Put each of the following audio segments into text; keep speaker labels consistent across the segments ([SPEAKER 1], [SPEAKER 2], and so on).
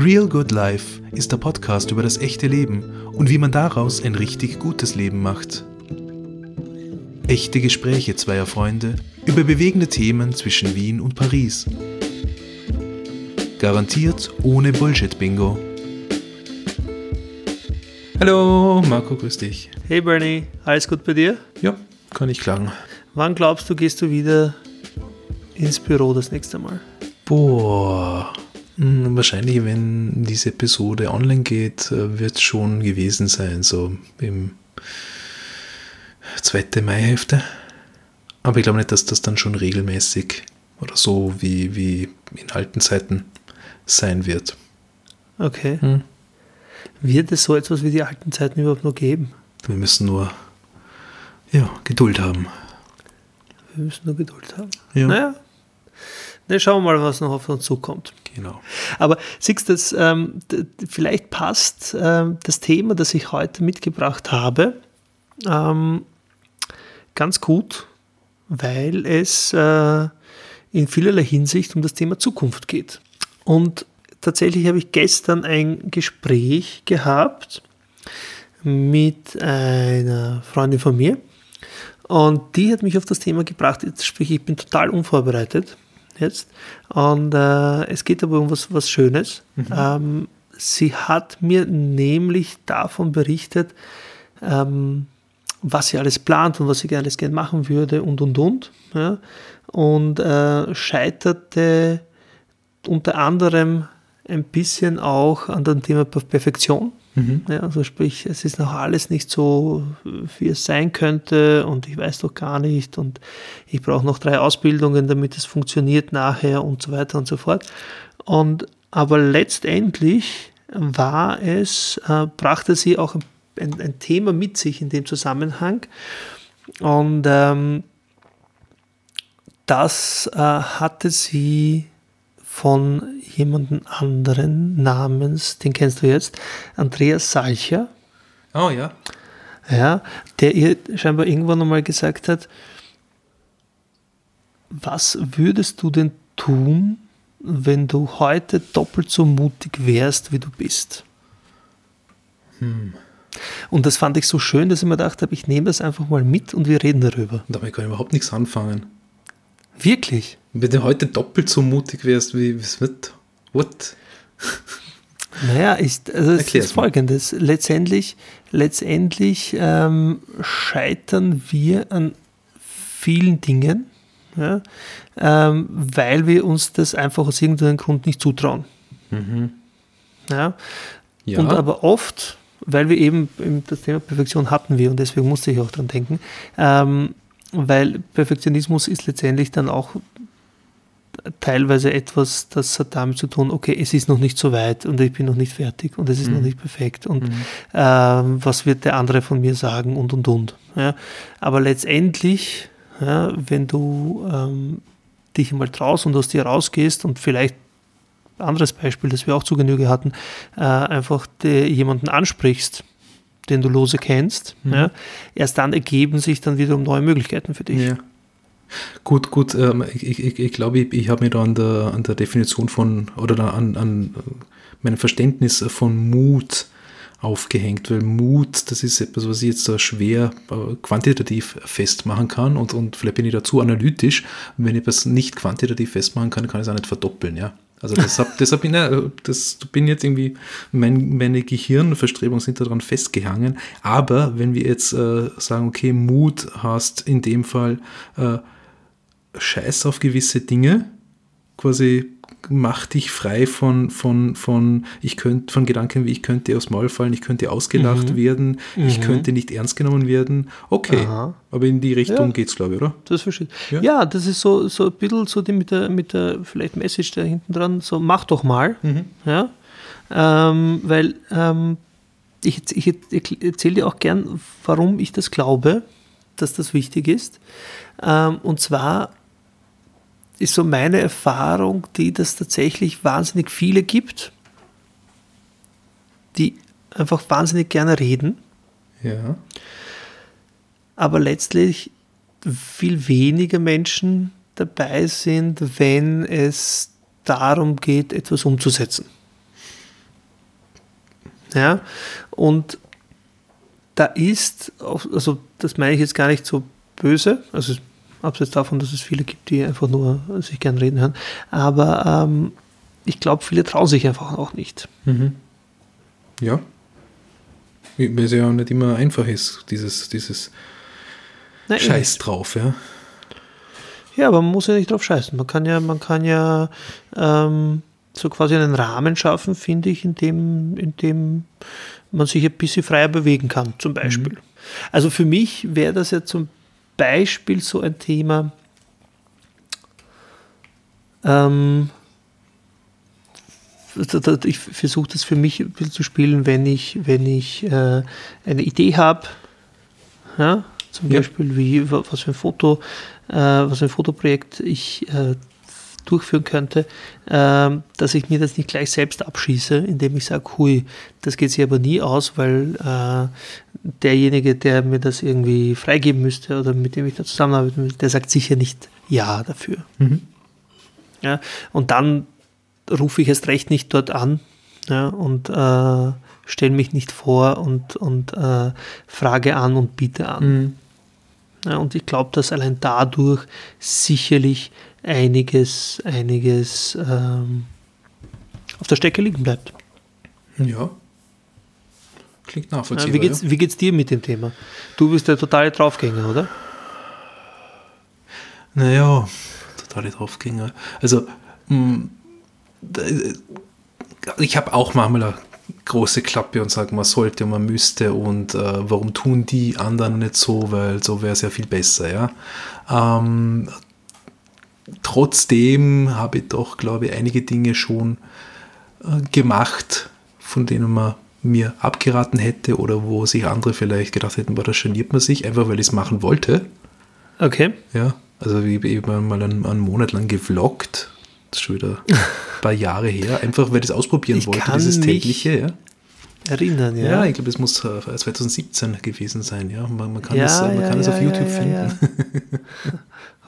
[SPEAKER 1] Real Good Life ist der Podcast über das echte Leben und wie man daraus ein richtig gutes Leben macht. Echte Gespräche zweier Freunde über bewegende Themen zwischen Wien und Paris. Garantiert ohne Bullshit-Bingo. Hallo, Marco, grüß dich.
[SPEAKER 2] Hey Bernie, alles gut bei dir?
[SPEAKER 1] Ja, kann ich klagen.
[SPEAKER 2] Wann glaubst du, gehst du wieder ins Büro das nächste Mal?
[SPEAKER 1] Boah, wahrscheinlich, wenn diese Episode online geht, äh, wird es schon gewesen sein, so im zweite Maihälfte. Aber ich glaube nicht, dass das dann schon regelmäßig oder so wie, wie in alten Zeiten sein wird.
[SPEAKER 2] Okay. Hm. Wird es so etwas wie die alten Zeiten überhaupt noch geben?
[SPEAKER 1] Wir müssen nur ja, Geduld haben.
[SPEAKER 2] Wir müssen nur Geduld haben.
[SPEAKER 1] Ja.
[SPEAKER 2] Naja, dann schauen wir mal, was noch auf uns zukommt.
[SPEAKER 1] Genau.
[SPEAKER 2] Aber siehst du, ähm, vielleicht passt ähm, das Thema, das ich heute mitgebracht habe, ähm, ganz gut, weil es äh, in vielerlei Hinsicht um das Thema Zukunft geht. Und tatsächlich habe ich gestern ein Gespräch gehabt mit einer Freundin von mir und die hat mich auf das Thema gebracht. Jetzt sprich, ich bin total unvorbereitet jetzt. Und äh, es geht aber um was, was Schönes. Mhm. Ähm, sie hat mir nämlich davon berichtet, ähm, was sie alles plant und was sie alles gerne machen würde und und und. Ja? Und äh, scheiterte unter anderem ein bisschen auch an dem Thema Perfektion. Mhm. Ja, also sprich, es ist noch alles nicht so, wie es sein könnte und ich weiß doch gar nicht und ich brauche noch drei Ausbildungen, damit es funktioniert nachher und so weiter und so fort. Und aber letztendlich war es, äh, brachte sie auch ein, ein, Thema mit sich in dem Zusammenhang und ähm, das äh, hatte sie von jemandem anderen namens, den kennst du jetzt, Andreas Salcher.
[SPEAKER 1] Oh ja.
[SPEAKER 2] Ja, der ihr scheinbar irgendwann einmal gesagt hat, was würdest du denn tun, wenn du heute doppelt so mutig wärst, wie du bist? Hm. Und das fand ich so schön, dass ich mir gedacht habe, ich nehme das einfach mal mit und wir reden darüber.
[SPEAKER 1] Damit kann ich überhaupt nichts anfangen.
[SPEAKER 2] Wirklich?
[SPEAKER 1] Wenn du heute doppelt so mutig wärst, wie es wird. What?
[SPEAKER 2] Naja, ist, also es ist folgendes. Letztendlich, letztendlich ähm, scheitern wir an vielen Dingen, ja, ähm, weil wir uns das einfach aus irgendeinem Grund nicht zutrauen. Mhm. Ja? ja. Und aber oft, weil wir eben das Thema Perfektion hatten wir und deswegen musste ich auch dran denken, ähm, weil Perfektionismus ist letztendlich dann auch teilweise etwas, das hat damit zu tun, okay, es ist noch nicht so weit und ich bin noch nicht fertig und es ist mhm. noch nicht perfekt und mhm. äh, was wird der andere von mir sagen und und und. Ja. Aber letztendlich, ja, wenn du ähm, dich mal traust und aus dir rausgehst und vielleicht anderes Beispiel, das wir auch zu Genüge hatten, äh, einfach jemanden ansprichst, den du lose kennst, mhm. ja, erst dann ergeben sich dann wiederum neue Möglichkeiten für dich. Ja.
[SPEAKER 1] Gut, gut, ähm, ich, ich, ich glaube, ich, ich habe mir da an der, an der Definition von oder an, an meinem Verständnis von Mut aufgehängt, weil Mut, das ist etwas, was ich jetzt so schwer äh, quantitativ festmachen kann und, und vielleicht bin ich dazu analytisch. wenn ich etwas nicht quantitativ festmachen kann, kann ich es auch nicht verdoppeln, ja. Also deshalb, deshalb bin, ich, das, bin jetzt irgendwie, mein, meine Gehirnverstrebungen sind daran festgehangen. Aber wenn wir jetzt äh, sagen, okay, Mut hast in dem Fall äh, Scheiß auf gewisse Dinge, quasi mach dich frei von, von, von, ich könnte, von Gedanken wie ich könnte aufs Maul fallen, ich könnte ausgelacht mhm. werden, mhm. ich könnte nicht ernst genommen werden. Okay, Aha. aber in die Richtung ja, geht es, glaube ich, oder?
[SPEAKER 2] Das verstehe ja? ja, das ist so, so ein bisschen so die mit der, mit der vielleicht Message da hinten dran, so mach doch mal. Mhm. Ja? Ähm, weil ähm, ich, ich, ich erzähle dir auch gern, warum ich das glaube, dass das wichtig ist. Ähm, und zwar ist so meine Erfahrung, die das tatsächlich wahnsinnig viele gibt, die einfach wahnsinnig gerne reden.
[SPEAKER 1] Ja.
[SPEAKER 2] Aber letztlich viel weniger Menschen dabei sind, wenn es darum geht, etwas umzusetzen. Ja, und da ist, also das meine ich jetzt gar nicht so böse, also abseits davon, dass es viele gibt, die einfach nur sich gern reden hören, aber ähm, ich glaube, viele trauen sich einfach auch nicht.
[SPEAKER 1] Mhm. Ja. Weil es ja auch nicht immer einfach ist, dieses, dieses Nein, Scheiß nicht. drauf, ja.
[SPEAKER 2] Ja, aber man muss ja nicht drauf scheißen. Man kann ja, man kann ja ähm, so quasi einen Rahmen schaffen, finde ich, in dem, in dem man sich ein bisschen freier bewegen kann, zum Beispiel. Mhm. Also für mich wäre das ja zum Beispiel so ein Thema, ähm, ich versuche das für mich ein bisschen zu spielen, wenn ich, wenn ich äh, eine Idee habe, ja, zum ja. Beispiel wie was für ein Foto, äh, was für ein Fotoprojekt ich äh, durchführen könnte, äh, dass ich mir das nicht gleich selbst abschieße, indem ich sage, hui, das geht sich aber nie aus, weil äh, derjenige, der mir das irgendwie freigeben müsste oder mit dem ich da zusammenarbeiten müsste, der sagt sicher nicht Ja dafür. Mhm. Ja, und dann rufe ich erst recht nicht dort an ja, und äh, stelle mich nicht vor und, und äh, frage an und biete an. Mhm. Ja, und ich glaube, dass allein dadurch sicherlich einiges, einiges ähm, auf der Strecke liegen bleibt.
[SPEAKER 1] Ja. Klingt nachvollziehbar.
[SPEAKER 2] wie, geht's, ja. wie geht's dir mit dem Thema? Du bist der totale Draufgänger, oder?
[SPEAKER 1] Naja, totale Draufgänger. Also, mh, mm, ich habe auch manchmal eine große Klappe und sage, man sollte, man müsste und äh, warum tun die anderen nicht so, weil so wäre es ja viel besser, ja. Ähm, trotzdem habe ich doch, glaube ich, einige Dinge schon äh, gemacht, von denen man mir abgeraten hätte oder wo sich andere vielleicht gedacht hätten, boah, da geniert man sich, einfach weil ich es machen wollte.
[SPEAKER 2] Okay.
[SPEAKER 1] Ja, also ich habe eben mal einen, einen Monat lang gevloggt, das ist schon wieder ein paar Jahre her, einfach weil ich es ausprobieren ich wollte, dieses tägliche. Ja.
[SPEAKER 2] Erinnern, ja.
[SPEAKER 1] Ja, ich glaube, es muss 2017 äh, gewesen sein, ja. Man, man kann, ja, es, man ja, kann es auf YouTube finden.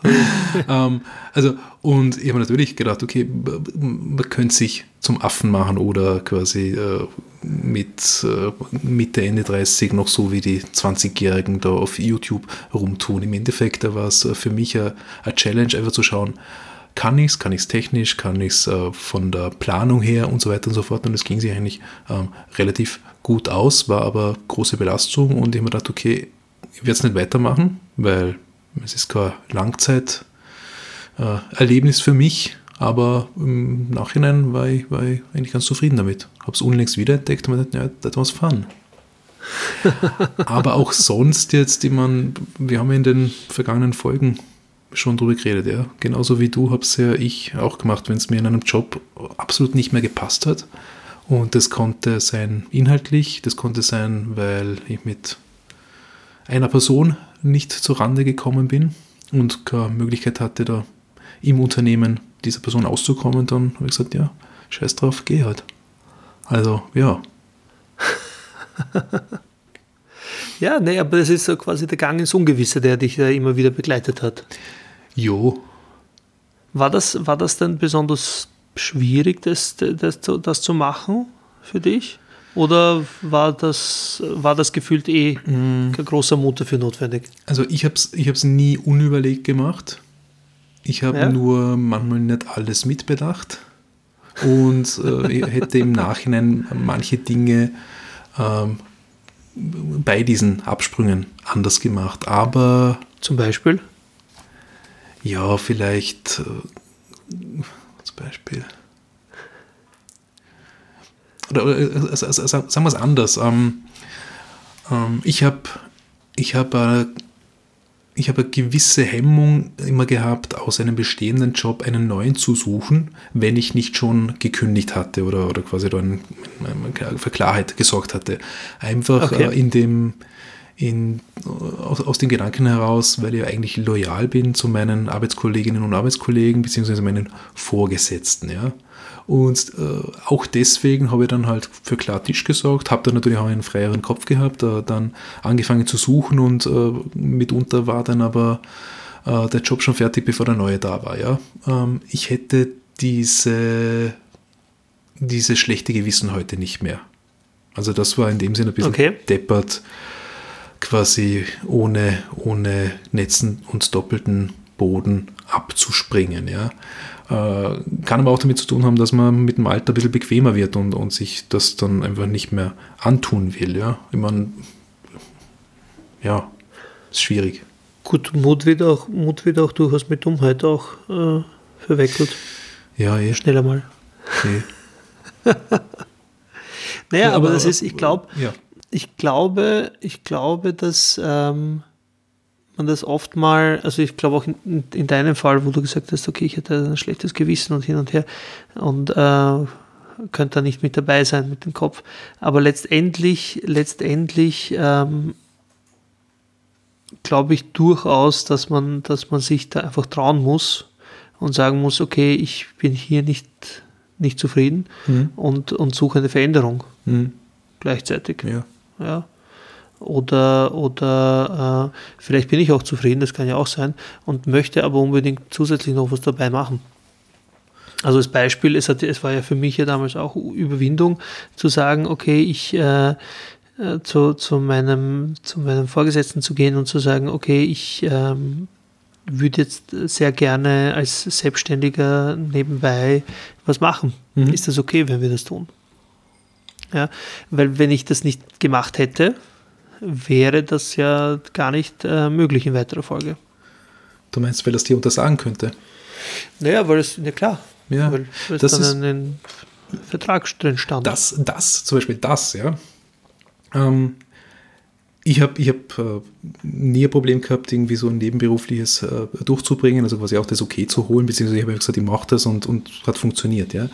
[SPEAKER 1] ähm, also, und ich habe natürlich gedacht, okay, man könnte sich zum Affen machen oder quasi äh, mit äh, Mitte, Ende 30 noch so wie die 20-Jährigen da auf YouTube rumtun. Im Endeffekt war es für mich eine Challenge, einfach zu schauen, kann ich es, kann ich es technisch, kann ich es äh, von der Planung her und so weiter und so fort. Und es ging sich eigentlich ähm, relativ gut aus, war aber große Belastung und ich habe mir gedacht, okay, ich werde es nicht weitermachen, weil es ist kein Langzeiterlebnis für mich, aber im Nachhinein war ich, war ich eigentlich ganz zufrieden damit. Habe es unlängst wiederentdeckt und mir gedacht, ja, das war fun. aber auch sonst jetzt, ich meine, wir haben in den vergangenen Folgen schon drüber geredet, ja. Genauso wie du habe es ja ich auch gemacht, wenn es mir in einem Job absolut nicht mehr gepasst hat. Und das konnte sein inhaltlich, das konnte sein, weil ich mit einer Person nicht zur Rande gekommen bin und keine Möglichkeit hatte, da im Unternehmen dieser Person auszukommen, dann habe ich gesagt, ja, scheiß drauf, geh halt. Also, ja.
[SPEAKER 2] ja, nee, aber das ist so quasi der Gang ins Ungewisse, der dich da immer wieder begleitet hat.
[SPEAKER 1] Jo.
[SPEAKER 2] War das, war das denn besonders schwierig, das, das, das zu machen für dich? Oder war das, war das gefühlt eh mm. kein großer Mut dafür notwendig?
[SPEAKER 1] Also ich habe es ich nie unüberlegt gemacht. Ich habe ja? nur manchmal nicht alles mitbedacht und äh, hätte im Nachhinein manche Dinge ähm, bei diesen Absprüngen anders gemacht. Aber
[SPEAKER 2] zum Beispiel?
[SPEAKER 1] Ja, vielleicht äh, zum Beispiel. Oder, oder äh, sagen wir es anders. Ähm, ähm, ich habe ich hab, äh, ich eine gewisse Hemmung immer gehabt, aus einem bestehenden Job einen neuen zu suchen, wenn ich nicht schon gekündigt hatte oder, oder quasi dann für Klarheit gesorgt hatte. Einfach okay. äh, in dem in, aus, aus den Gedanken heraus, weil ich eigentlich loyal bin zu meinen Arbeitskolleginnen und Arbeitskollegen, beziehungsweise meinen Vorgesetzten. Ja. Und äh, auch deswegen habe ich dann halt für Klartisch gesorgt, habe dann natürlich auch einen freieren Kopf gehabt, äh, dann angefangen zu suchen und äh, mitunter war dann aber äh, der Job schon fertig, bevor der neue da war. Ja. Ähm, ich hätte diese, diese schlechte Gewissen heute nicht mehr. Also das war in dem Sinne ein bisschen
[SPEAKER 2] Okay.
[SPEAKER 1] deppert, quasi ohne, ohne Netzen und doppelten Boden abzuspringen. Ja. Äh, kann aber auch damit zu tun haben, dass man mit dem Alter ein bisschen bequemer wird und, und sich das dann einfach nicht mehr antun will. Ja. Ich meine, ja, ist schwierig.
[SPEAKER 2] Gut, Mut wird auch, Mut wird auch durchaus mit Dummheit auch äh, verwechselt.
[SPEAKER 1] Ja, eh,
[SPEAKER 2] Schneller mal.
[SPEAKER 1] eh.
[SPEAKER 2] Naja,
[SPEAKER 1] Ja,
[SPEAKER 2] aber,
[SPEAKER 1] aber-
[SPEAKER 2] das ist, ich glaube,
[SPEAKER 1] Ja.
[SPEAKER 2] ich glaube, ich glaube, dass ähm, man das oft mal, also ich glaube auch in, in deinem Fall, wo du gesagt hast, okay, ich hätte ein schlechtes Gewissen und hin und her und äh, könnte da nicht mit dabei sein mit dem Kopf. Aber letztendlich, letztendlich ähm, glaube ich durchaus, dass man, dass man sich da einfach trauen muss und sagen muss, okay, ich bin hier nicht, nicht zufrieden
[SPEAKER 1] Mhm.
[SPEAKER 2] und, und suche eine Veränderung
[SPEAKER 1] Mhm.
[SPEAKER 2] gleichzeitig.
[SPEAKER 1] Ja.
[SPEAKER 2] Ja. Oder, oder äh, vielleicht bin ich auch zufrieden, das kann ja auch sein, und möchte aber unbedingt zusätzlich noch was dabei machen. Also als Beispiel, es, hat, es war ja für mich ja damals auch Überwindung zu sagen, okay, ich äh, äh, zu, zu, meinem, zu meinem Vorgesetzten zu gehen und zu sagen, okay, ich ähm, würde jetzt sehr gerne als Selbstständiger nebenbei was machen.
[SPEAKER 1] Mhm.
[SPEAKER 2] Ist das okay, wenn wir das tun? Ja, weil wenn ich das nicht gemacht hätte, wäre das ja gar nicht äh, möglich in weiterer Folge.
[SPEAKER 1] Du meinst, weil das dir untersagen könnte?
[SPEAKER 2] Naja, weil es, ja klar,
[SPEAKER 1] Ja,
[SPEAKER 2] weil, weil
[SPEAKER 1] das
[SPEAKER 2] dann
[SPEAKER 1] ist-
[SPEAKER 2] Vertrag drin stand.
[SPEAKER 1] Das, das, zum Beispiel das, ja. Ähm, ich habe ich hab, äh, nie ein Problem gehabt, irgendwie so ein nebenberufliches äh, durchzubringen, also quasi auch das okay zu holen, beziehungsweise ich habe ja gesagt, ich mache das und, und hat funktioniert, ja.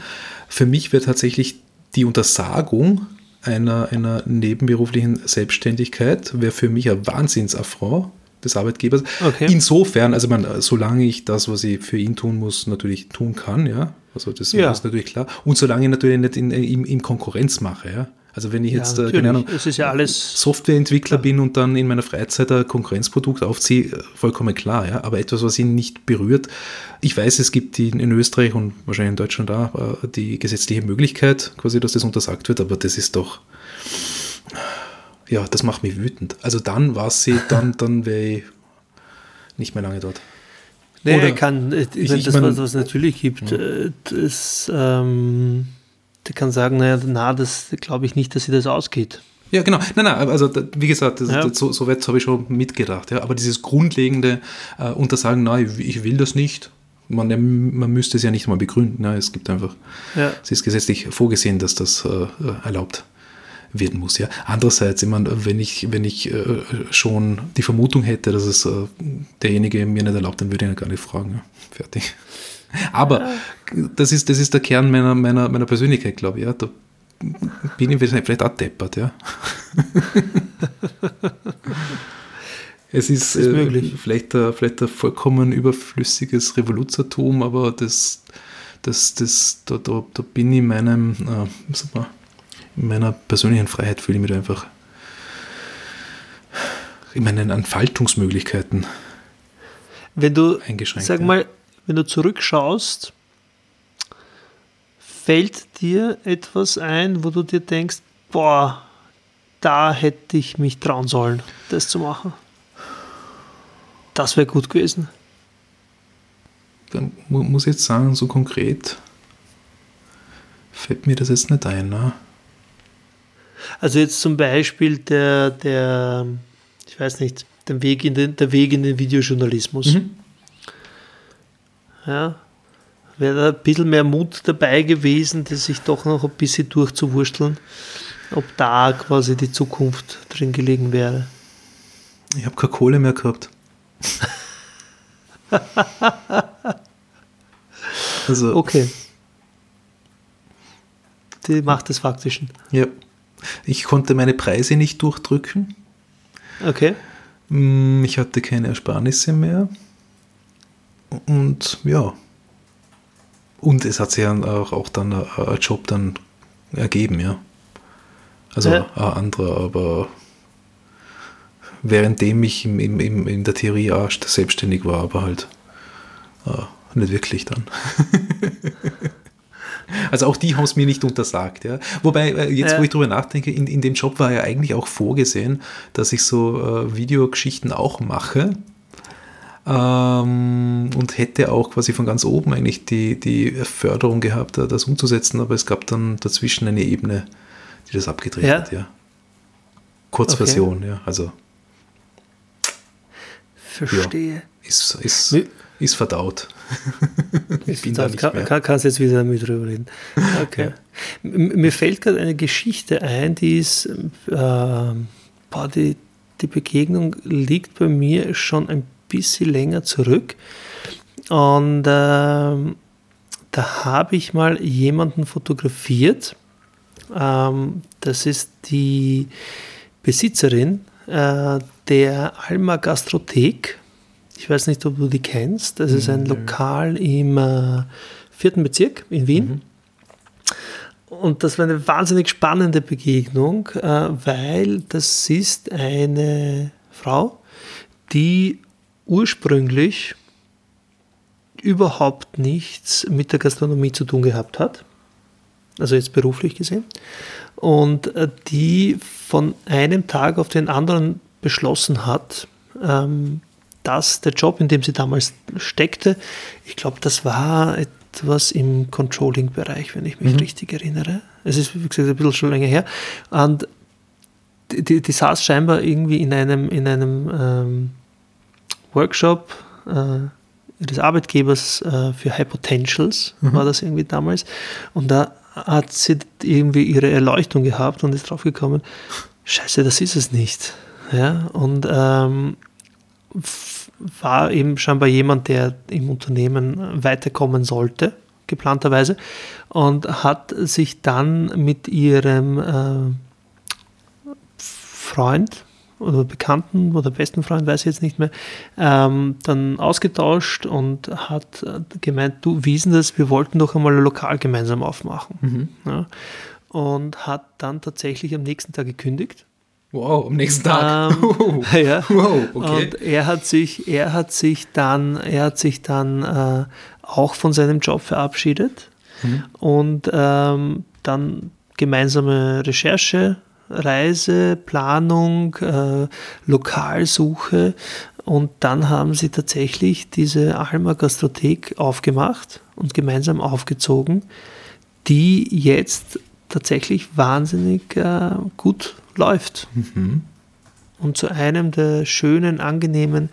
[SPEAKER 1] Für mich wäre tatsächlich die Untersagung einer, einer nebenberuflichen Selbstständigkeit, wäre für mich ein Wahnsinnsaffront des Arbeitgebers.
[SPEAKER 2] Okay.
[SPEAKER 1] Insofern, also man, solange ich das, was ich für ihn tun muss, natürlich tun kann, ja. Also das
[SPEAKER 2] Ja.
[SPEAKER 1] ist natürlich klar. Und solange ich natürlich nicht in, in, in Konkurrenz mache, ja. Also wenn ich
[SPEAKER 2] Ja,
[SPEAKER 1] jetzt, äh, Ahnung,
[SPEAKER 2] es ist ja alles,
[SPEAKER 1] Softwareentwickler bin und dann in meiner Freizeit ein Konkurrenzprodukt aufziehe, äh, vollkommen klar, ja. Aber etwas, was ihn nicht berührt. Ich weiß, es gibt in Österreich und wahrscheinlich in Deutschland auch äh, die gesetzliche Möglichkeit, quasi, dass das untersagt wird, aber das ist doch, ja, das macht mich wütend. Also dann war sie, dann, dann wäre ich nicht mehr lange dort.
[SPEAKER 2] nee,
[SPEAKER 1] oder-
[SPEAKER 2] kann, äh, ich
[SPEAKER 1] ich-
[SPEAKER 2] meine,
[SPEAKER 1] ich
[SPEAKER 2] das,
[SPEAKER 1] mein-
[SPEAKER 2] was es natürlich gibt, äh, das, ähm, der kann sagen, naja, na, das glaube ich nicht, dass sie das ausgeht.
[SPEAKER 1] Ja, genau. Nein, nein, also wie gesagt, das,
[SPEAKER 2] Ja.
[SPEAKER 1] das, so, so weit habe ich schon mitgedacht. Ja. Aber dieses grundlegende äh, Untersagen, nein, ich, will das nicht, man, man müsste es ja nicht mal begründen. Ja. Es gibt einfach,
[SPEAKER 2] Ja.
[SPEAKER 1] es ist gesetzlich vorgesehen, dass das äh, erlaubt werden muss. Ja. Andererseits, ich meine, wenn ich, wenn ich äh, schon die Vermutung hätte, dass es äh, derjenige mir nicht erlaubt, dann würde ich ihn gar nicht fragen. Ja. Fertig. Aber das, ist, das ist der Kern meiner, meiner, meiner Persönlichkeit, glaube ich. Ja. Da bin ich vielleicht auch deppert, ja. es ist,
[SPEAKER 2] ist
[SPEAKER 1] äh. Vielleicht, ein, vielleicht ein vollkommen überflüssiges Revoluzertum, aber das, das, das, da, da, da bin ich in meinem, äh, man, in meiner persönlichen Freiheit fühle ich mich einfach in meinen Entfaltungsmöglichkeiten
[SPEAKER 2] Wenn du,
[SPEAKER 1] eingeschränkt.
[SPEAKER 2] sag
[SPEAKER 1] ja.
[SPEAKER 2] mal, wenn du zurückschaust, fällt dir etwas ein, wo du dir denkst, boah, da hätte ich mich trauen sollen, das zu machen. Das wäre gut gewesen.
[SPEAKER 1] Dann mu muss ich jetzt sagen, so konkret fällt mir das jetzt nicht ein. Ne?
[SPEAKER 2] Also jetzt zum Beispiel der, der ich weiß nicht, der Weg in den, der Weg in den Videojournalismus.
[SPEAKER 1] Mhm.
[SPEAKER 2] Ja, wäre da ein bisschen mehr Mut dabei gewesen, das sich doch noch ein bisschen durchzuwursteln, ob da quasi die Zukunft drin gelegen wäre.
[SPEAKER 1] Ich habe keine Kohle mehr gehabt. also,
[SPEAKER 2] Okay. Die Macht des Faktischen.
[SPEAKER 1] ja. Ich konnte meine Preise nicht durchdrücken.
[SPEAKER 2] Okay.
[SPEAKER 1] Mm, Ich hatte keine Ersparnisse mehr. Und ja. Und es hat sich ja auch, auch dann ein, ein Job dann ergeben, ja. Also
[SPEAKER 2] Ja.
[SPEAKER 1] ein anderer, aber währenddem ich im, im, im, in der Theorie auch selbstständig war, aber halt äh, nicht wirklich dann. Also auch die haben es mir nicht untersagt. Ja. Wobei, äh, jetzt ja. wo ich drüber nachdenke, in, in dem Job war ja eigentlich auch vorgesehen, dass ich so äh, Videogeschichten auch mache. Ähm, und hätte auch quasi von ganz oben eigentlich die, die Förderung gehabt, das umzusetzen, aber es gab dann dazwischen eine Ebene, die das abgedreht ja. hat, ja. Kurzversion, okay. ja. Also.
[SPEAKER 2] Verstehe.
[SPEAKER 1] Ja, ist, ist, ist verdaut.
[SPEAKER 2] ich bin da nicht kann, mehr. Kann, kannst jetzt wieder damit drüber reden. Okay. Ja. Mir fällt gerade eine Geschichte ein, die ist, äh, die, die Begegnung liegt bei mir schon ein bisschen länger zurück. Und äh, da habe ich mal jemanden fotografiert. Ähm, das ist die Besitzerin äh, der Alma Gastrothek ich weiß nicht, ob du die kennst. Das ist ein. Lokal im äh, vierten Bezirk in Wien. Mhm. Und das war eine wahnsinnig spannende Begegnung, äh, weil das ist eine Frau, die ursprünglich überhaupt nichts mit der Gastronomie zu tun gehabt hat, also jetzt beruflich gesehen, und äh, die von einem Tag auf den anderen beschlossen hat, ähm, das der Job, in dem sie damals steckte. Ich glaube, das war etwas im Controlling-Bereich, wenn ich mich mhm. richtig erinnere. Es ist, wie gesagt, ein bisschen schon länger her. Und die, die saß scheinbar irgendwie in einem, in einem ähm, Workshop äh, des Arbeitgebers äh, für High Potentials, mhm. war das irgendwie damals. Und da hat sie irgendwie ihre Erleuchtung gehabt und ist draufgekommen, scheiße, das ist es nicht. Ja, und ähm, war eben scheinbar jemand, der im Unternehmen weiterkommen sollte, geplanterweise, und hat sich dann mit ihrem äh, Freund oder Bekannten oder besten Freund, weiß ich jetzt nicht mehr, ähm, dann ausgetauscht und hat gemeint, du, wie ist denn das, wir wollten doch einmal ein Lokal gemeinsam aufmachen. Mhm. Ja, und hat dann tatsächlich am nächsten Tag gekündigt
[SPEAKER 1] Wow, am nächsten Tag.
[SPEAKER 2] Ähm, ja. Wow, okay. Und er hat sich, er hat sich dann, er hat sich dann äh, auch von seinem Job verabschiedet mhm. und ähm, dann gemeinsame Recherche, Reise, Planung, äh, Lokalsuche und dann haben sie tatsächlich diese Alma Gastrothek aufgemacht und gemeinsam aufgezogen, die jetzt tatsächlich wahnsinnig äh, gut läuft. Mhm. Und zu einem der schönen, angenehmen,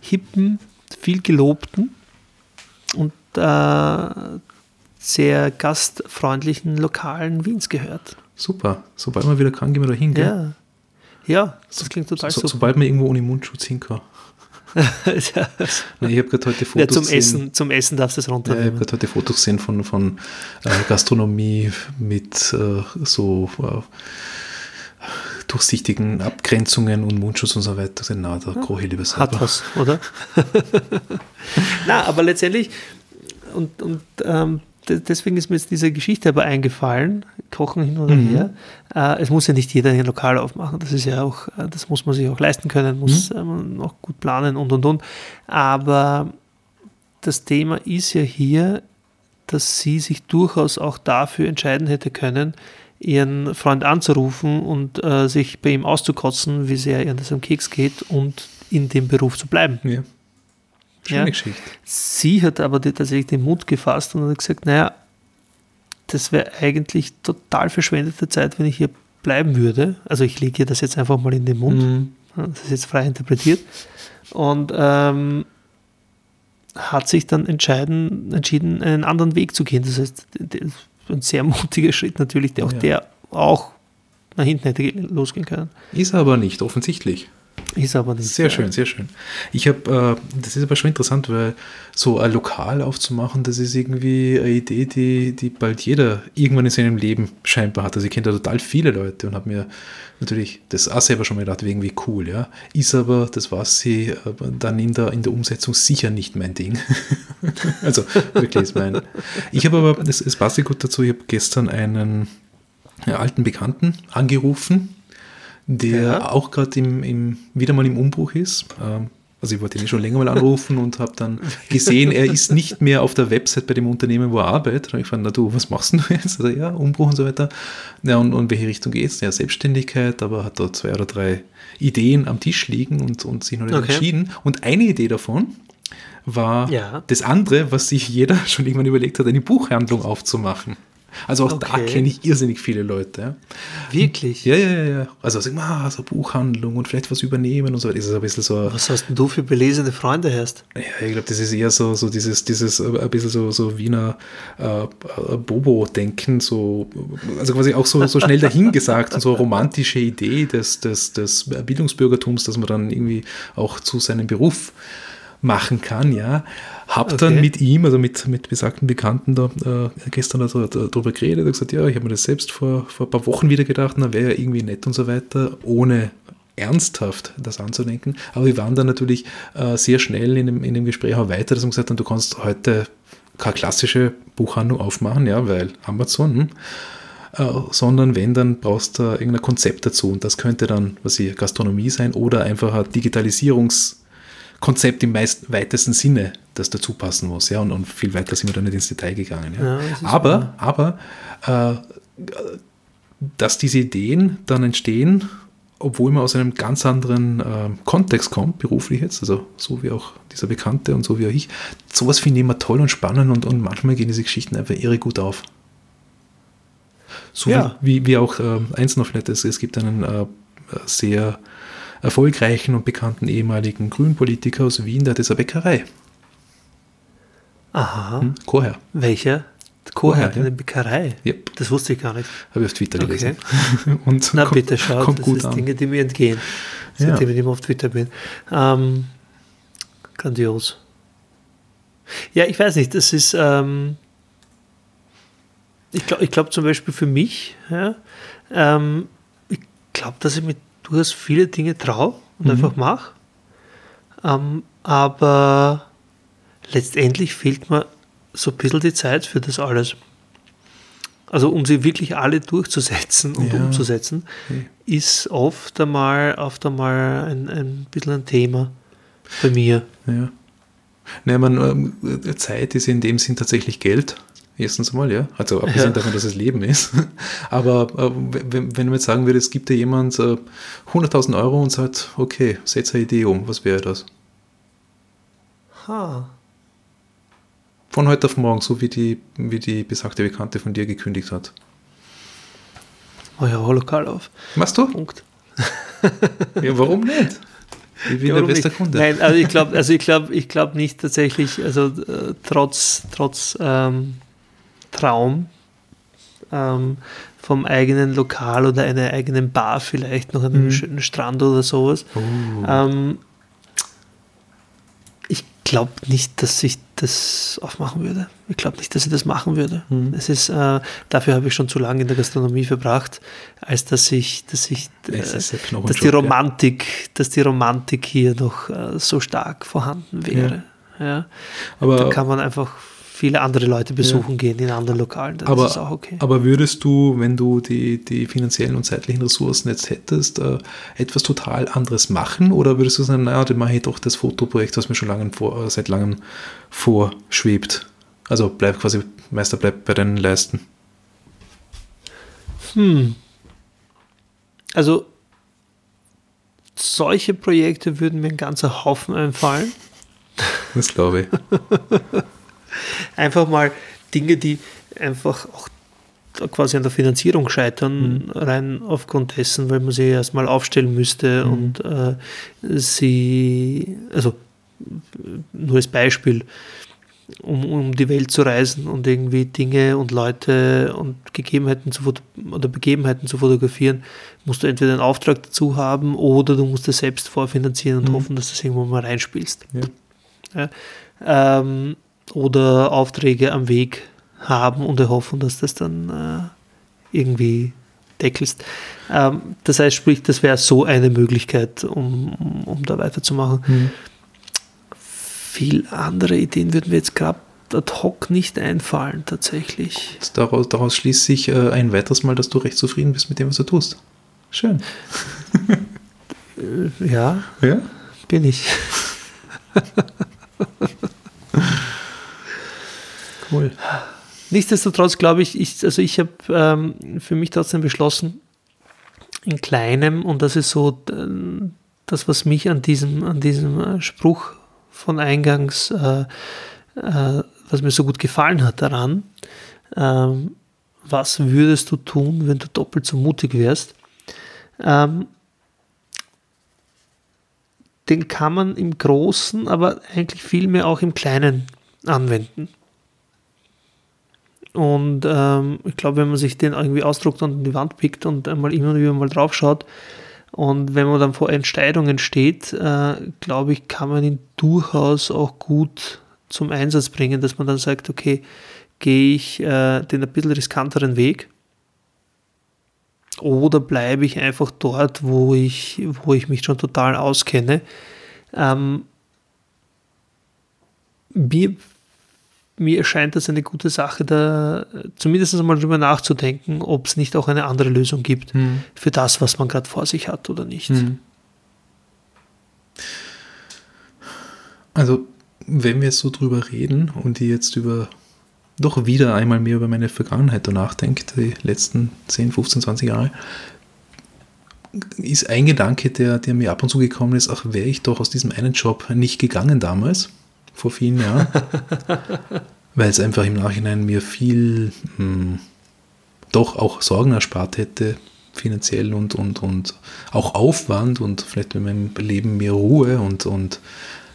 [SPEAKER 2] hippen, viel gelobten und äh, sehr gastfreundlichen Lokalen Wiens gehört.
[SPEAKER 1] Super. Sobald man wieder kann, gehen wir da hin.
[SPEAKER 2] Ja. ja, das klingt total
[SPEAKER 1] so, super. Sobald man irgendwo ohne Mundschutz hin kann. ja. Nein, ich habe gerade heute Fotos
[SPEAKER 2] ja, zum gesehen. Essen, zum Essen darfst du es runternehmen.
[SPEAKER 1] Ja, ich habe gerade heute Fotos gesehen von, von äh, Gastronomie mit äh, so äh, durchsichtigen Abgrenzungen und Mundschutz und so weiter sind. Na, da koche ich lieber
[SPEAKER 2] selber. Hat was, oder? Na, aber letztendlich, und, und ähm, deswegen ist mir jetzt diese Geschichte aber eingefallen, kochen hin oder mhm. her. Äh, es muss ja nicht jeder ein Lokal aufmachen, das ist ja auch, äh, das muss man sich auch leisten können, muss mhm. ähm, auch gut planen und und und. Aber das Thema ist ja hier, dass sie sich durchaus auch dafür entscheiden hätte können, ihren Freund anzurufen und äh, sich bei ihm auszukotzen, wie sehr ihr das am Keks geht und in dem Beruf zu bleiben. Ja. Schöne ja. Geschichte. Sie hat aber tatsächlich den Mut gefasst und hat gesagt, naja, das wäre eigentlich total verschwendete Zeit, wenn ich hier bleiben würde. Also ich lege ihr das jetzt einfach mal in den Mund. Mhm. Das ist jetzt frei interpretiert. Und ähm, hat sich dann entschieden, einen anderen Weg zu gehen. Das heißt, ein sehr mutiger Schritt natürlich, der auch ja. der auch nach hinten hätte losgehen können.
[SPEAKER 1] Ist aber nicht, offensichtlich.
[SPEAKER 2] Ist aber nicht.
[SPEAKER 1] Sehr schön, sehr schön. Ich habe, äh, das ist aber schon interessant, weil so ein Lokal aufzumachen, das ist irgendwie eine Idee, die, die bald jeder irgendwann in seinem Leben scheinbar hat. Also ich kenne da total viele Leute und habe mir natürlich das auch selber schon mal gedacht, irgendwie cool, ja. Ist aber, das war sie, dann in der, in der Umsetzung sicher nicht mein Ding. also wirklich ist mein. Ich habe aber, es, es passt gut dazu, ich habe gestern einen alten Bekannten angerufen, der ja. auch gerade im, im, wieder mal im Umbruch ist. Ähm, Also ich wollte ihn eh schon länger mal anrufen und habe dann gesehen, er ist nicht mehr auf der Website bei dem Unternehmen, wo er arbeitet. Habe ich gefragt, na du, was machst du jetzt? Also ja, Umbruch und so weiter. Ja, und, und welche Richtung geht es? Ja, Selbstständigkeit, aber hat da zwei oder drei Ideen am Tisch liegen und, und sich noch nicht okay. entschieden. Und eine Idee davon war ja. das andere, was sich jeder schon irgendwann überlegt hat, eine Buchhandlung aufzumachen. Also auch okay. da kenne ich irrsinnig viele Leute.
[SPEAKER 2] Wirklich?
[SPEAKER 1] Ja, ja, ja. Also sag mal, ah, so Buchhandlung und vielleicht was übernehmen und so. Das ist ein bisschen so.
[SPEAKER 2] Was hast denn du für belesene Freunde hast?
[SPEAKER 1] Ja, ich glaube, das ist eher so, so dieses, dieses äh, ein bisschen so, so Wiener äh, äh, Bobo-Denken, so, also quasi auch so, so schnell dahingesagt und so romantische Idee des, des, des Bildungsbürgertums, dass man dann irgendwie auch zu seinem Beruf machen kann, ja. Hab okay. dann mit ihm, also mit, mit besagten Bekannten da äh, gestern also, darüber geredet, und gesagt, ja, ich habe mir das selbst vor, vor ein paar Wochen wieder gedacht, dann wäre ja irgendwie nett und so weiter, ohne ernsthaft das anzudenken. Aber wir waren dann natürlich äh, sehr schnell in dem, in dem Gespräch auch weiter, dass wir gesagt haben, du kannst heute keine klassische Buchhandlung aufmachen, ja, weil Amazon, hm, äh, sondern wenn, dann brauchst du irgendein Konzept dazu und das könnte dann, was ich, Gastronomie sein oder einfach ein Digitalisierungs- Konzept im meist, weitesten Sinne, das dazu passen muss. Ja, und, und viel weiter sind wir dann nicht ins Detail gegangen. Ja. ja aber, aber äh, dass diese Ideen dann entstehen, obwohl man aus einem ganz anderen äh, Kontext kommt, beruflich jetzt, also so wie auch dieser Bekannte und so wie auch ich, sowas finde ich immer toll und spannend und, und manchmal gehen diese Geschichten einfach irre gut auf. So ja. wie, wie auch äh, eins noch vielleicht, es, es gibt einen äh, sehr erfolgreichen und bekannten ehemaligen Grünpolitiker aus Wien, der hat jetzt eine Bäckerei.
[SPEAKER 2] Aha.
[SPEAKER 1] Hm? Koher.
[SPEAKER 2] Welcher? Koher, eine Bäckerei?
[SPEAKER 1] Yep.
[SPEAKER 2] Das wusste ich gar nicht.
[SPEAKER 1] Habe ich auf Twitter okay. gelesen.
[SPEAKER 2] Und Na kommt, bitte, schau, kommt das gut sind Dinge, die mir entgehen, seitdem ja. ich immer auf Twitter bin. Ähm, grandios. Ja, ich weiß nicht, das ist, ähm, ich glaube ich glaub zum Beispiel für mich, ja, ähm, ich glaube, dass ich mit durchaus viele Dinge traue und mhm. einfach mache. Ähm, aber letztendlich fehlt mir so ein bisschen die Zeit für das alles. Also um sie wirklich alle durchzusetzen und ja. umzusetzen, okay. ist oft einmal, oft einmal ein, ein bisschen ein Thema bei mir.
[SPEAKER 1] Ja. Naja, man, äh, Zeit ist in dem Sinn tatsächlich Geld. Erstens mal, ja. Also abgesehen ja. davon, dass es Leben ist. Aber äh, wenn, wenn man jetzt sagen würde, es gibt ja jemand äh, 100.000 Euro und sagt, okay, setz eine Idee um, was wäre das?
[SPEAKER 2] Ha.
[SPEAKER 1] Von heute auf morgen, so wie die, wie die besagte Bekannte von dir gekündigt hat.
[SPEAKER 2] Oh ja, Holokal auf.
[SPEAKER 1] Machst du?
[SPEAKER 2] Punkt.
[SPEAKER 1] ja, warum nicht?
[SPEAKER 2] Ich bin ja, der beste Kunde. Nein, also ich glaube also ich glaub, ich glaub nicht tatsächlich, also äh, trotz, trotz ähm, Traum ähm, vom eigenen Lokal oder einer eigenen Bar vielleicht noch an einem mhm. schönen Strand oder sowas. Oh. Ähm, ich glaube nicht, dass ich das aufmachen würde. Ich glaube nicht, dass ich das machen würde. Mhm. Es ist, äh, dafür habe ich schon zu lange in der Gastronomie verbracht, als dass ich, dass ich, äh, dass die Romantik, ja. dass die Romantik hier noch äh, so stark vorhanden wäre. Ja. ja. Aber da kann man einfach viele andere Leute besuchen ja. gehen in anderen Lokalen.
[SPEAKER 1] Das aber, ist auch okay. Aber würdest du, wenn du die, die finanziellen und zeitlichen Ressourcen jetzt hättest, äh, etwas total anderes machen? Oder würdest du sagen, naja, dann mache ich doch das Fotoprojekt, was mir schon lange vor, äh, seit langem vorschwebt? Also bleib quasi, Meister bleibt bei deinen Leisten.
[SPEAKER 2] Hm. Also solche Projekte würden mir ein ganzer Haufen einfallen.
[SPEAKER 1] Das glaube ich.
[SPEAKER 2] einfach mal Dinge, die einfach auch quasi an der Finanzierung scheitern, mhm. rein aufgrund dessen, weil man sie erstmal aufstellen müsste mhm. und äh, sie, also nur als Beispiel, um, um die Welt zu reisen und irgendwie Dinge und Leute und Gegebenheiten zu oder Begebenheiten zu fotografieren, musst du entweder einen Auftrag dazu haben oder du musst es selbst vorfinanzieren und mhm. hoffen, dass du das irgendwo mal reinspielst. Ja. Ja, ähm, oder Aufträge am Weg haben und erhoffen, dass das dann äh, irgendwie deckelst. Ähm, das heißt, sprich, das wäre so eine Möglichkeit, um, um, um da weiterzumachen. Mhm. Viel andere Ideen würden wir jetzt gerade ad hoc nicht einfallen, tatsächlich.
[SPEAKER 1] Daraus, daraus schließt sich äh, ein weiteres Mal, dass du recht zufrieden bist mit dem, was du tust. Schön.
[SPEAKER 2] Äh, ja, ja, bin ich. cool. Nichtsdestotrotz glaube ich, ich, also ich habe ähm, für mich trotzdem beschlossen, in kleinem, und das ist so das, was mich an diesem, an diesem äh, Spruch von eingangs, äh, äh, was mir so gut gefallen hat daran, ähm, was würdest du tun, wenn du doppelt so mutig wärst? Ähm, den kann man im Großen, aber eigentlich vielmehr auch im Kleinen anwenden. Und ähm, ich glaube, wenn man sich den irgendwie ausdruckt und an die Wand pickt und einmal immer wieder mal drauf schaut und wenn man dann vor Entscheidungen steht, äh, glaube ich, kann man ihn durchaus auch gut zum Einsatz bringen, dass man dann sagt, okay, gehe ich äh, den ein bisschen riskanteren Weg oder bleibe ich einfach dort, wo ich, wo ich mich schon total auskenne. Ähm, mir, mir erscheint das eine gute Sache, da zumindest einmal drüber nachzudenken, ob es nicht auch eine andere Lösung gibt hm. für das, was man gerade vor sich hat oder nicht. Hm.
[SPEAKER 1] Also, wenn wir jetzt so drüber reden und die jetzt über doch wieder einmal mehr über meine Vergangenheit nachdenkt, die letzten 10, 15, 20 Jahre, ist ein Gedanke, der, der mir ab und zu gekommen ist, ach, wäre ich doch aus diesem einen Job nicht gegangen damals, vor vielen Jahren, weil es einfach im Nachhinein mir viel, mh, hm, doch auch Sorgen erspart hätte, finanziell und, und, und auch Aufwand und vielleicht in meinem Leben mehr Ruhe und, und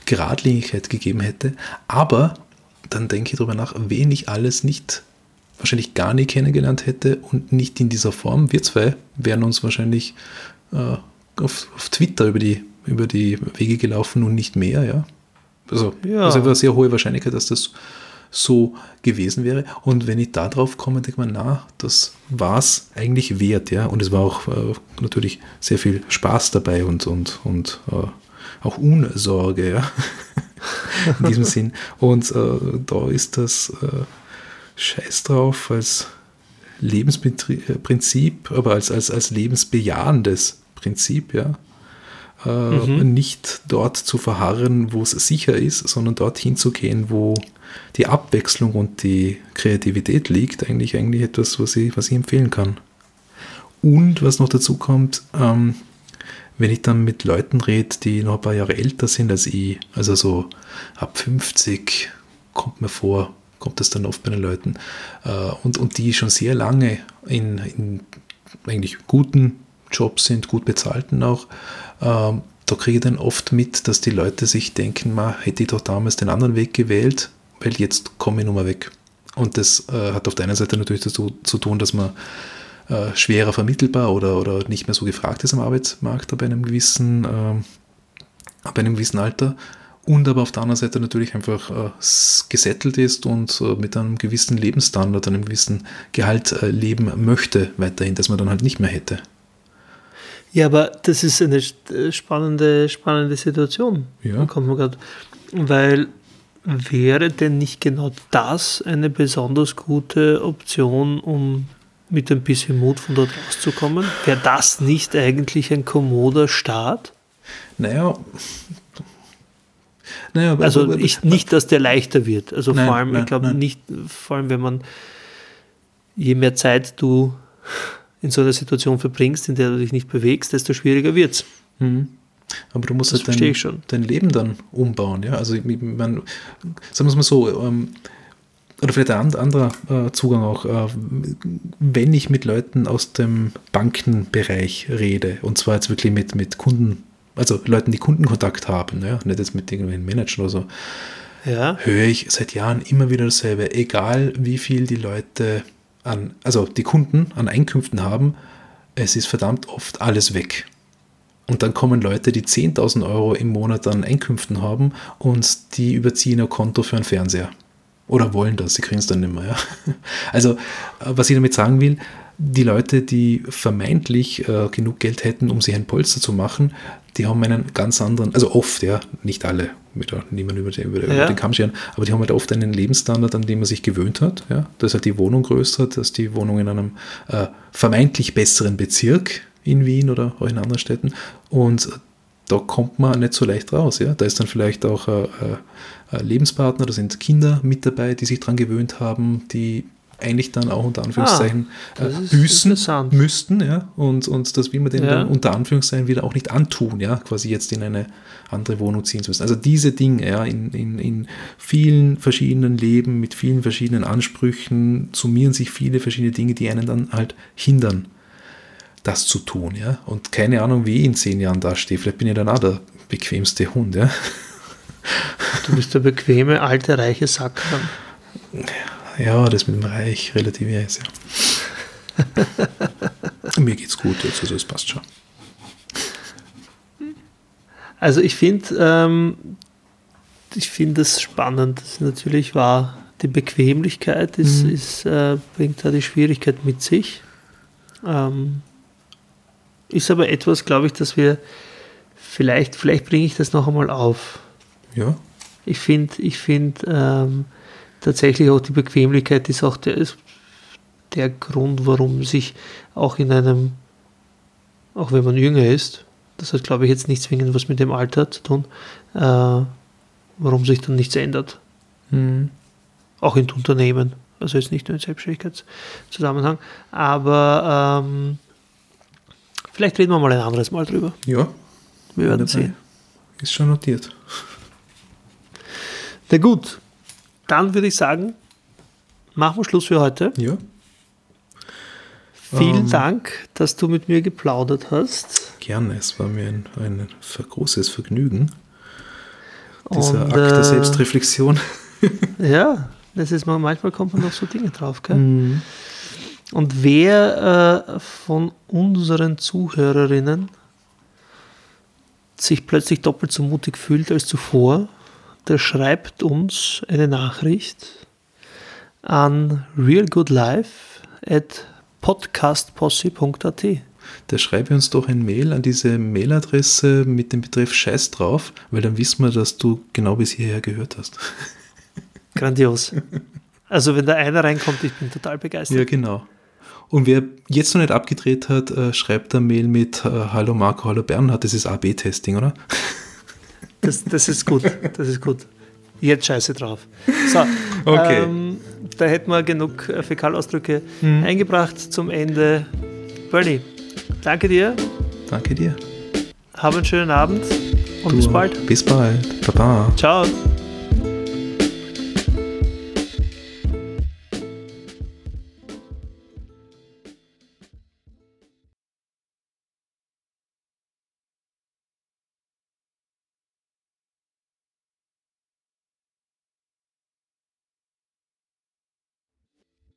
[SPEAKER 1] Geradlinigkeit gegeben hätte. Aber dann denke ich darüber nach, wen ich alles nicht, wahrscheinlich gar nie kennengelernt hätte und nicht in dieser Form. Wir zwei wären uns wahrscheinlich äh, auf, auf, Twitter über die, über die Wege gelaufen und nicht mehr, ja. Also, ja. also eine sehr hohe Wahrscheinlichkeit, dass das so gewesen wäre. Und wenn ich da drauf komme, denke ich mir, na, das war es eigentlich wert, ja. Und es war auch äh, natürlich sehr viel Spaß dabei und, und, und äh, auch Unsorge, ja. in diesem Sinn. Und äh, da ist das äh, Scheiß drauf als Lebensprinzip, aber als, als, als lebensbejahendes Prinzip, ja. Äh, mhm. Nicht dort zu verharren, wo es sicher ist, sondern dorthin zu gehen, wo die Abwechslung und die Kreativität liegt. Eigentlich, eigentlich etwas, was ich, was ich empfehlen kann. Und was noch dazu kommt, ähm, wenn ich dann mit Leuten rede, die noch ein paar Jahre älter sind als ich, also so ab 50, kommt mir vor, kommt das dann oft bei den Leuten, äh, und, und die schon sehr lange in, in eigentlich guten Jobs sind, gut bezahlten auch, ähm, da kriege ich dann oft mit, dass die Leute sich denken, ma, hätte ich doch damals den anderen Weg gewählt, weil jetzt komme ich nur mal weg. Und das äh, hat auf der einen Seite natürlich dazu zu tun, dass man äh, schwerer vermittelbar oder, oder nicht mehr so gefragt ist am Arbeitsmarkt bei einem gewissen, äh, bei einem gewissen Alter und aber auf der anderen Seite natürlich einfach äh, gesettelt ist und äh, mit einem gewissen Lebensstandard, einem gewissen Gehalt äh, leben möchte weiterhin, das man dann halt nicht mehr hätte.
[SPEAKER 2] Ja, aber das ist eine äh, spannende, spannende Situation. Ja. Kommt man grad, weil wäre denn nicht genau das eine besonders gute Option, um mit ein bisschen Mut von dort rauszukommen? Wäre das nicht eigentlich ein kommoder Start?
[SPEAKER 1] Naja.
[SPEAKER 2] naja also aber, ich, nicht, dass der leichter wird. Also nein, vor allem, nein, ich glaube nicht, vor allem wenn man, je mehr Zeit du in so einer Situation verbringst, in der du dich nicht bewegst, desto schwieriger wird es. Mhm.
[SPEAKER 1] Aber du musst das halt dein, dein, Leben dann umbauen. Ja? Also, ich, man, sagen wir es mal so, ähm, oder vielleicht ein anderer äh, Zugang auch, äh, wenn ich mit Leuten aus dem Bankenbereich rede, und zwar jetzt wirklich mit, mit Kunden, also Leuten, die Kundenkontakt haben, ja, nicht jetzt mit irgendwelchen Managern oder so, ja. höre ich seit Jahren immer wieder dasselbe, egal wie viel die Leute an, also die Kunden an Einkünften haben, es ist verdammt oft alles weg. Und dann kommen Leute, die 10.000 Euro im Monat an Einkünften haben und die überziehen ihr Konto für einen Fernseher. Oder wollen das, sie kriegen es dann nicht mehr. Ja. Also, was ich damit sagen will, die Leute, die vermeintlich äh, genug Geld hätten, um sich ein Polster zu machen, die haben einen ganz anderen, also oft, ja, nicht alle, wieder niemand über den, über, ja. den Kamm scheren, aber die haben halt oft einen Lebensstandard, an den man sich gewöhnt hat, ja, dass halt die Wohnung größer dass die Wohnung in einem äh, vermeintlich besseren Bezirk in Wien oder auch in anderen Städten und da kommt man nicht so leicht raus. Ja? Da ist dann vielleicht auch ein, ein Lebenspartner, da sind Kinder mit dabei, die sich daran gewöhnt haben, die eigentlich dann auch unter Anführungszeichen
[SPEAKER 2] Ah,
[SPEAKER 1] äh, büßen müssten, ja, und, und das will man denen
[SPEAKER 2] Ja.
[SPEAKER 1] dann unter Anführungszeichen wieder auch nicht antun, ja, quasi jetzt in eine andere Wohnung ziehen zu müssen. Also diese Dinge, ja, in, in, in vielen verschiedenen Leben mit vielen verschiedenen Ansprüchen summieren sich viele verschiedene Dinge, die einen dann halt hindern, das zu tun, ja. Und keine Ahnung, wie ich in zehn Jahren dastehe. Vielleicht bin ich dann auch der bequemste Hund, ja.
[SPEAKER 2] Du bist der bequeme, alte, reiche Sack dann.
[SPEAKER 1] Ja, das mit dem Reich relativiere ich ja. Mir geht's gut jetzt, also es passt schon.
[SPEAKER 2] Also ich finde, ähm, ich finde es spannend. Das ist natürlich wahr. Die Bequemlichkeit ist,
[SPEAKER 1] Mhm.
[SPEAKER 2] ist, äh, bringt da die Schwierigkeit mit sich. Ähm, ist aber etwas, glaube ich, dass wir vielleicht, vielleicht bringe ich das noch einmal auf.
[SPEAKER 1] Ja,
[SPEAKER 2] Ich finde, ich finde ähm, tatsächlich auch die Bequemlichkeit ist auch der, ist der Grund, warum sich auch in einem, auch wenn man jünger ist, das hat glaube ich jetzt nicht zwingend was mit dem Alter zu tun, äh, warum sich dann nichts ändert.
[SPEAKER 1] Mhm.
[SPEAKER 2] Auch in Unternehmen, also jetzt nicht nur im Selbstständigkeitszusammenhang, aber ähm, vielleicht reden wir mal ein anderes Mal drüber.
[SPEAKER 1] ja
[SPEAKER 2] Wir werden sehen.
[SPEAKER 1] ist schon notiert.
[SPEAKER 2] Na gut, dann würde ich sagen, machen wir Schluss für heute.
[SPEAKER 1] Ja,
[SPEAKER 2] Vielen
[SPEAKER 1] Ähm.
[SPEAKER 2] Dank, dass du mit mir geplaudert hast.
[SPEAKER 1] gerne. Es war mir ein, ein großes Vergnügen, dieser
[SPEAKER 2] Und,
[SPEAKER 1] Akt der
[SPEAKER 2] äh,
[SPEAKER 1] Selbstreflexion.
[SPEAKER 2] Ja, das ist man, manchmal kommt man auf so Dinge drauf. Gell?
[SPEAKER 1] Mhm.
[SPEAKER 2] Und wer äh, von unseren Zuhörerinnen sich plötzlich doppelt so mutig fühlt als zuvor, der schreibt uns eine Nachricht an realgoodlife at podcastposse.at.
[SPEAKER 1] Da schreibe uns doch ein Mail an diese Mailadresse mit dem Betreff Scheiß drauf, weil dann wissen wir, dass du genau bis hierher gehört hast.
[SPEAKER 2] Grandios. Also wenn da einer reinkommt, ich bin total begeistert.
[SPEAKER 1] Ja, genau. Und wer jetzt noch nicht abgedreht hat, äh, schreibt ein Mail mit äh, Hallo Marco, Hallo Bernhard. Das ist AB-Testing, oder?
[SPEAKER 2] Das, das ist gut, das ist gut. Jetzt scheiße drauf. So,
[SPEAKER 1] Okay.
[SPEAKER 2] ähm, da hätten wir genug äh, Fäkalausdrücke eingebracht zum Ende. Bernie, danke dir,
[SPEAKER 1] Danke dir.
[SPEAKER 2] hab einen schönen Abend und bis bald.
[SPEAKER 1] Bis bald. Baba.
[SPEAKER 2] Ciao.